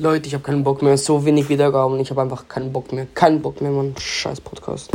Leute, ich habe keinen Bock mehr. So wenig Wiedergaben. Ich habe einfach keinen Bock mehr. Keinen Bock mehr, Mann. Scheiß Podcast.